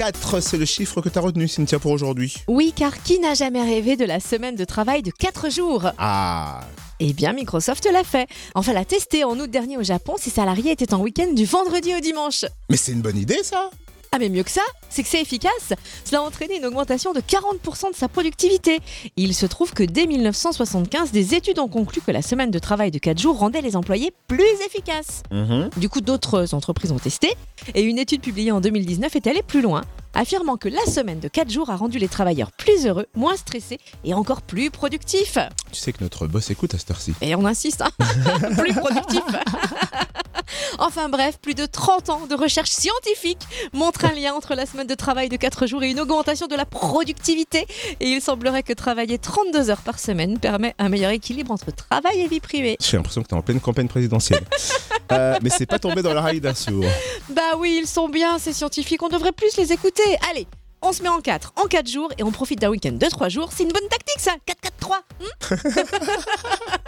4, c'est le chiffre que tu as retenu, Cynthia, pour aujourd'hui. Oui, car qui n'a jamais rêvé de la semaine de travail de 4 jours? Ah, Eh bien, Microsoft l'a fait. Enfin, l'a testé en août dernier au Japon. Ses salariés étaient en week-end du vendredi au dimanche. mais c'est une bonne idée, ça Ah, mais mieux que ça, c'est que c'est efficace. Cela a entraîné une augmentation de 40% de sa productivité. Il se trouve que dès 1975, des études ont conclu que la semaine de travail de 4 jours rendait les employés plus efficaces. Du coup, d'autres entreprises ont testé, et une étude publiée en 2019 est allée plus loin, affirmant que la semaine de 4 jours a rendu les travailleurs plus heureux, moins stressés et encore plus productifs. Tu sais que notre boss écoute à cette heure-ci. Et on insiste, hein plus productifs. enfin bref, plus de 30 ans de recherche scientifique montrent un lien entre la semaine de travail de 4 jours et une augmentation de la productivité. Et il semblerait que travailler 32 heures par semaine permet un meilleur équilibre entre travail et vie privée. J'ai l'impression que tu es en pleine campagne présidentielle. Euh, mais c'est pas tombé dans l'oreille d'un sourd. Bah oui, ils sont bien, ces scientifiques, on devrait plus les écouter. Allez, on se met en 4 en 4 jours et on profite d'un week-end de 3 jours. C'est une bonne tactique ça 4-4-3 hmm